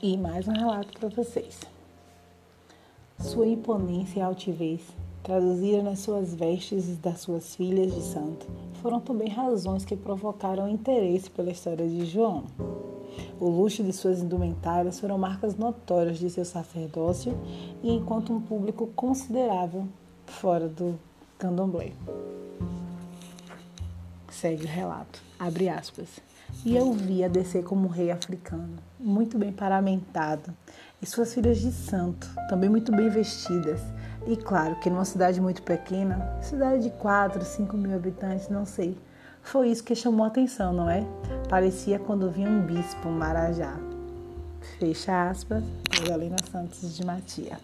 E mais um relato para vocês. Sua imponência e altivez, traduzida nas suas vestes e das suas filhas de santo, foram também razões que provocaram interesse pela história de João. O luxo de suas indumentárias foram marcas notórias de seu sacerdócio e enquanto um público considerável fora do candomblé. Segue o relato. Abre aspas. E eu via descer como um rei africano, muito bem paramentado, e suas filhas de santo, também muito bem vestidas. E claro que numa cidade muito pequena, cidade de 4, 5 mil habitantes, não sei, foi isso que chamou a atenção, não é? Parecia quando vinha um bispo, um marajá. Fecha aspas, Madalena Santos de Matia.